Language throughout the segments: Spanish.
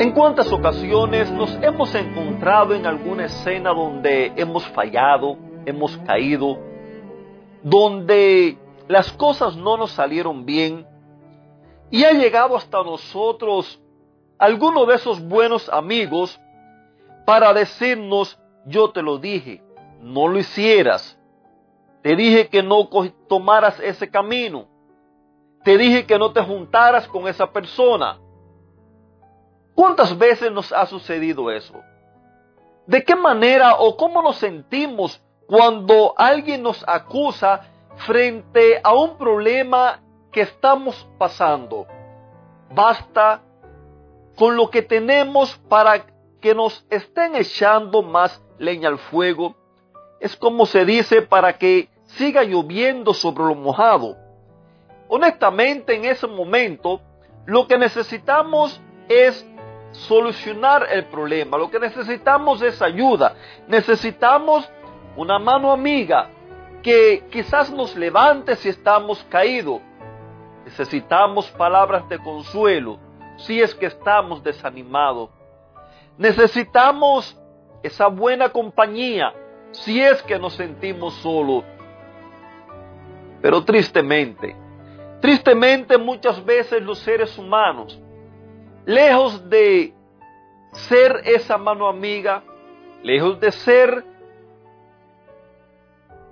¿En cuántas ocasiones nos hemos encontrado en alguna escena donde hemos fallado, hemos caído, donde las cosas no nos salieron bien y ha llegado hasta nosotros alguno de esos buenos amigos para decirnos, yo te lo dije, no lo hicieras, te dije que no tomaras ese camino, te dije que no te juntaras con esa persona, ¿Cuántas veces nos ha sucedido eso? ¿De qué manera o cómo nos sentimos cuando alguien nos acusa frente a un problema que estamos pasando? Basta con lo que tenemos para que nos estén echando más leña al fuego. Es como se dice para que siga lloviendo sobre lo mojado. Honestamente, en ese momento, lo que necesitamos es solucionar el problema. Lo que necesitamos es ayuda. Necesitamos una mano amiga que quizás nos levante si estamos caídos. Necesitamos palabras de consuelo si es que estamos desanimados. Necesitamos esa buena compañía si es que nos sentimos solos. Pero tristemente, tristemente muchas veces los seres humanos lejos de ser esa mano amiga, lejos de ser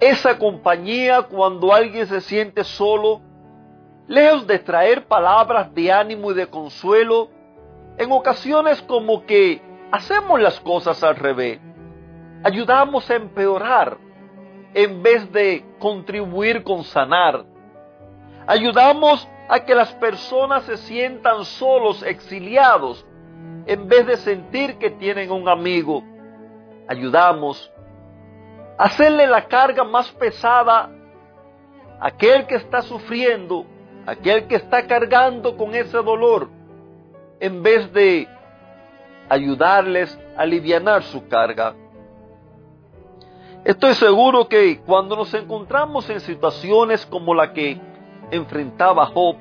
esa compañía cuando alguien se siente solo, lejos de traer palabras de ánimo y de consuelo, en ocasiones como que hacemos las cosas al revés. Ayudamos a empeorar en vez de contribuir con sanar. Ayudamos a que las personas se sientan solos, exiliados, en vez de sentir que tienen un amigo. Ayudamos a hacerle la carga más pesada a aquel que está sufriendo, a aquel que está cargando con ese dolor, en vez de ayudarles a aliviar su carga. Estoy seguro que cuando nos encontramos en situaciones como la que enfrentaba Job,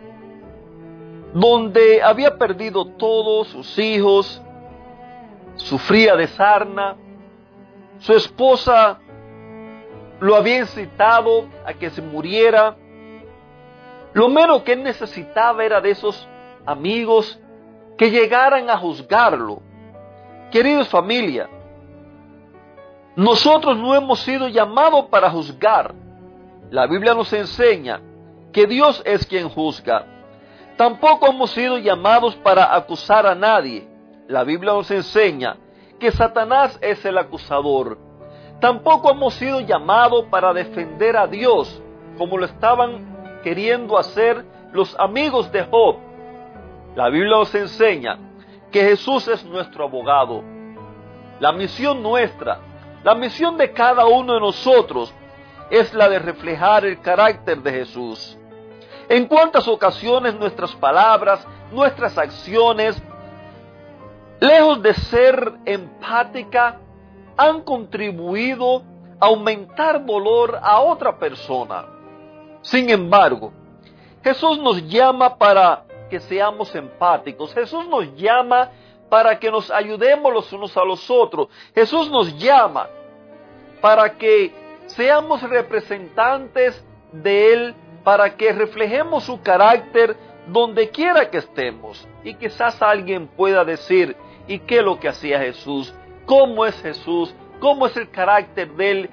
donde había perdido todos sus hijos, sufría de sarna, su esposa lo había incitado a que se muriera, lo menos que él necesitaba era de esos amigos que llegaran a juzgarlo. Queridos familia, nosotros no hemos sido llamados para juzgar. La Biblia nos enseña que Dios es quien juzga. Tampoco hemos sido llamados para acusar a nadie. La Biblia nos enseña que Satanás es el acusador. Tampoco hemos sido llamados para defender a Dios, como lo estaban queriendo hacer los amigos de Job. La Biblia nos enseña que Jesús es nuestro abogado. La misión nuestra, la misión de cada uno de nosotros es la de reflejar el carácter de Jesús. En cuántas ocasiones nuestras palabras, nuestras acciones, lejos de ser empática, han contribuido a aumentar dolor a otra persona. Sin embargo, Jesús nos llama para que seamos empáticos. Jesús nos llama para que nos ayudemos los unos a los otros. Jesús nos llama para que seamos representantes de Él para que reflejemos su carácter donde quiera que estemos. Y quizás alguien pueda decir, ¿y qué es lo que hacía Jesús? ¿Cómo es Jesús? ¿Cómo es el carácter de él?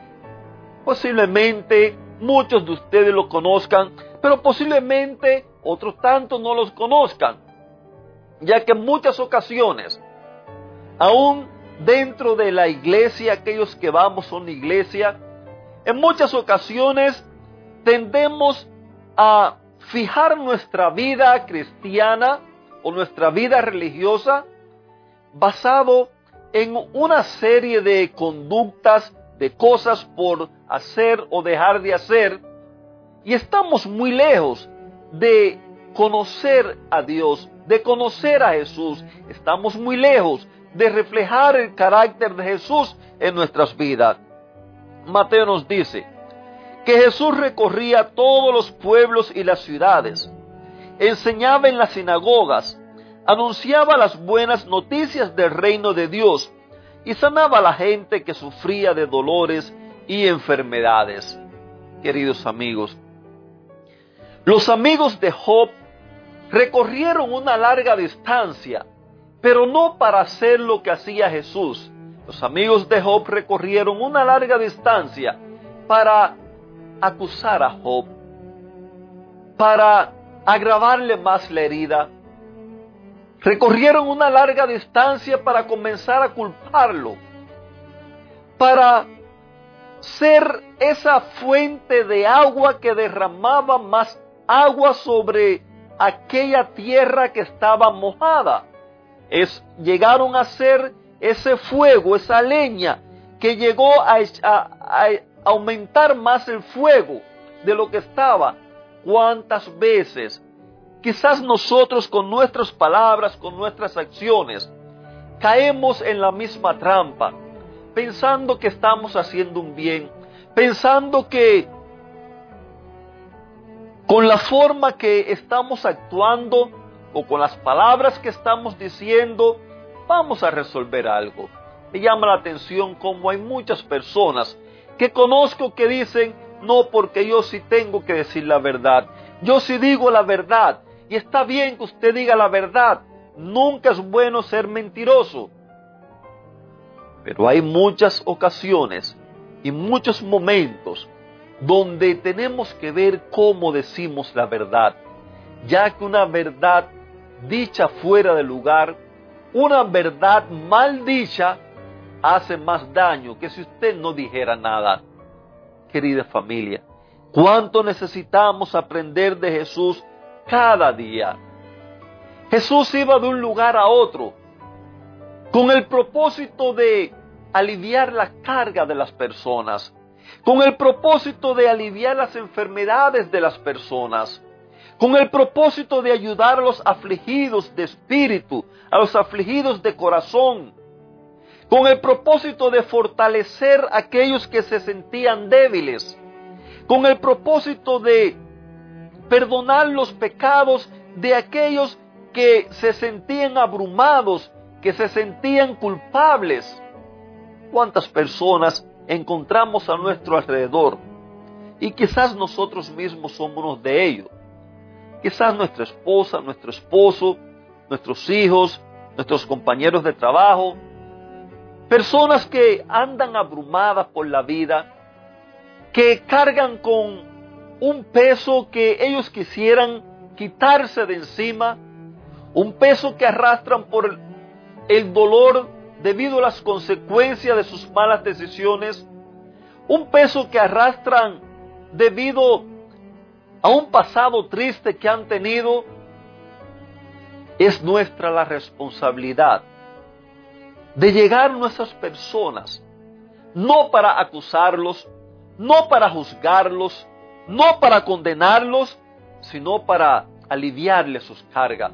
Posiblemente muchos de ustedes lo conozcan, pero posiblemente otros tantos no los conozcan, ya que en muchas ocasiones, aún dentro de la iglesia, aquellos que vamos a una iglesia, en muchas ocasiones tendemos a fijar nuestra vida cristiana o nuestra vida religiosa basado en una serie de conductas, de cosas por hacer o dejar de hacer, y estamos muy lejos de conocer a Dios, de conocer a Jesús. Estamos muy lejos de reflejar el carácter de Jesús en nuestras vidas. Mateo nos dice que Jesús recorría todos los pueblos y las ciudades, enseñaba en las sinagogas, anunciaba las buenas noticias del reino de Dios y sanaba a la gente que sufría de dolores y enfermedades. Queridos amigos, los amigos de Job recorrieron una larga distancia, pero no para hacer lo que hacía Jesús. Los amigos de Job recorrieron una larga distancia para acusar a Job, para agravarle más la herida. Recorrieron una larga distancia para comenzar a culparlo, para ser esa fuente de agua que derramaba más agua sobre aquella tierra que estaba mojada. Es, llegaron a ser ese fuego, esa leña, que llegó a, a aumentar más el fuego de lo que estaba. ¿Cuántas veces? Quizás nosotros con nuestras palabras, con nuestras acciones, caemos en la misma trampa, pensando que estamos haciendo un bien, pensando que con la forma que estamos actuando o con las palabras que estamos diciendo, vamos a resolver algo. Me llama la atención como hay muchas personas que conozco que dicen, no, porque yo sí tengo que decir la verdad. Yo sí digo la verdad. Y está bien que usted diga la verdad. Nunca es bueno ser mentiroso. Pero hay muchas ocasiones y muchos momentos donde tenemos que ver cómo decimos la verdad, ya que una verdad dicha fuera de lugar, una verdad mal dicha, hace más daño que si usted no dijera nada. Querida familia, cuánto necesitamos aprender de Jesús cada día. Jesús iba de un lugar a otro con el propósito de aliviar la carga de las personas, con el propósito de aliviar las enfermedades de las personas, con el propósito de ayudar a los afligidos de espíritu, a los afligidos de corazón, con el propósito de fortalecer a aquellos que se sentían débiles, con el propósito de perdonar los pecados de aquellos que se sentían abrumados, que se sentían culpables. ¿Cuántas personas encontramos a nuestro alrededor? Y quizás nosotros mismos somos uno de ellos. Quizás nuestra esposa, nuestro esposo, nuestros hijos, nuestros compañeros de trabajo, Personas que andan abrumadas por la vida, que cargan con un peso que ellos quisieran quitarse de encima, un peso que arrastran por el dolor debido a las consecuencias de sus malas decisiones, un peso que arrastran debido a un pasado triste que han tenido, es nuestra la responsabilidad de llegar a nuestras personas, no para acusarlos, no para juzgarlos, no para condenarlos, sino para aliviarles sus cargas,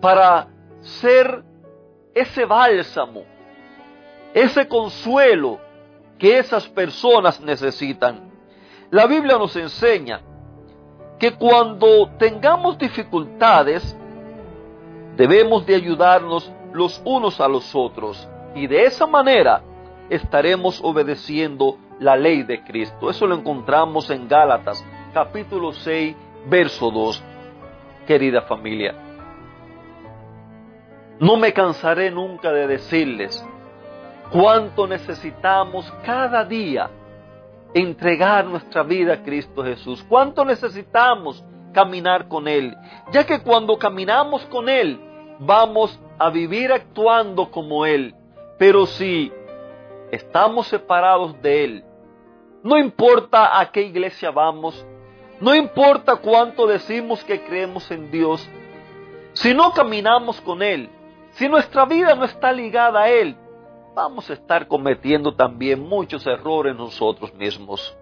para ser ese bálsamo, ese consuelo que esas personas necesitan. La Biblia nos enseña que cuando tengamos dificultades, debemos de ayudarnos los unos a los otros. Y de esa manera estaremos obedeciendo la ley de Cristo. Eso lo encontramos en Gálatas capítulo 6, verso 2. Querida familia, no me cansaré nunca de decirles cuánto necesitamos cada día entregar nuestra vida a Cristo Jesús, cuánto necesitamos caminar con Él, ya que cuando caminamos con Él vamos a vivir actuando como Él, pero si estamos separados de Él, no importa a qué iglesia vamos, no importa cuánto decimos que creemos en Dios, si no caminamos con Él, Si nuestra vida no está ligada a Él, vamos a estar cometiendo también muchos errores nosotros mismos.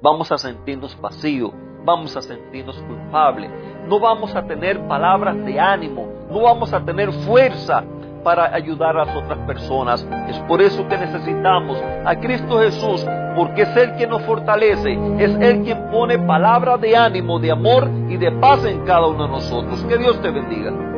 Vamos a sentirnos vacíos, vamos a sentirnos culpables, no vamos a tener palabras de ánimo, no vamos a tener fuerza para ayudar a las otras personas. Es por eso que necesitamos a Cristo Jesús, porque es Él quien nos fortalece, es Él quien pone palabras de ánimo, de amor y de paz en cada uno de nosotros. Que Dios te bendiga.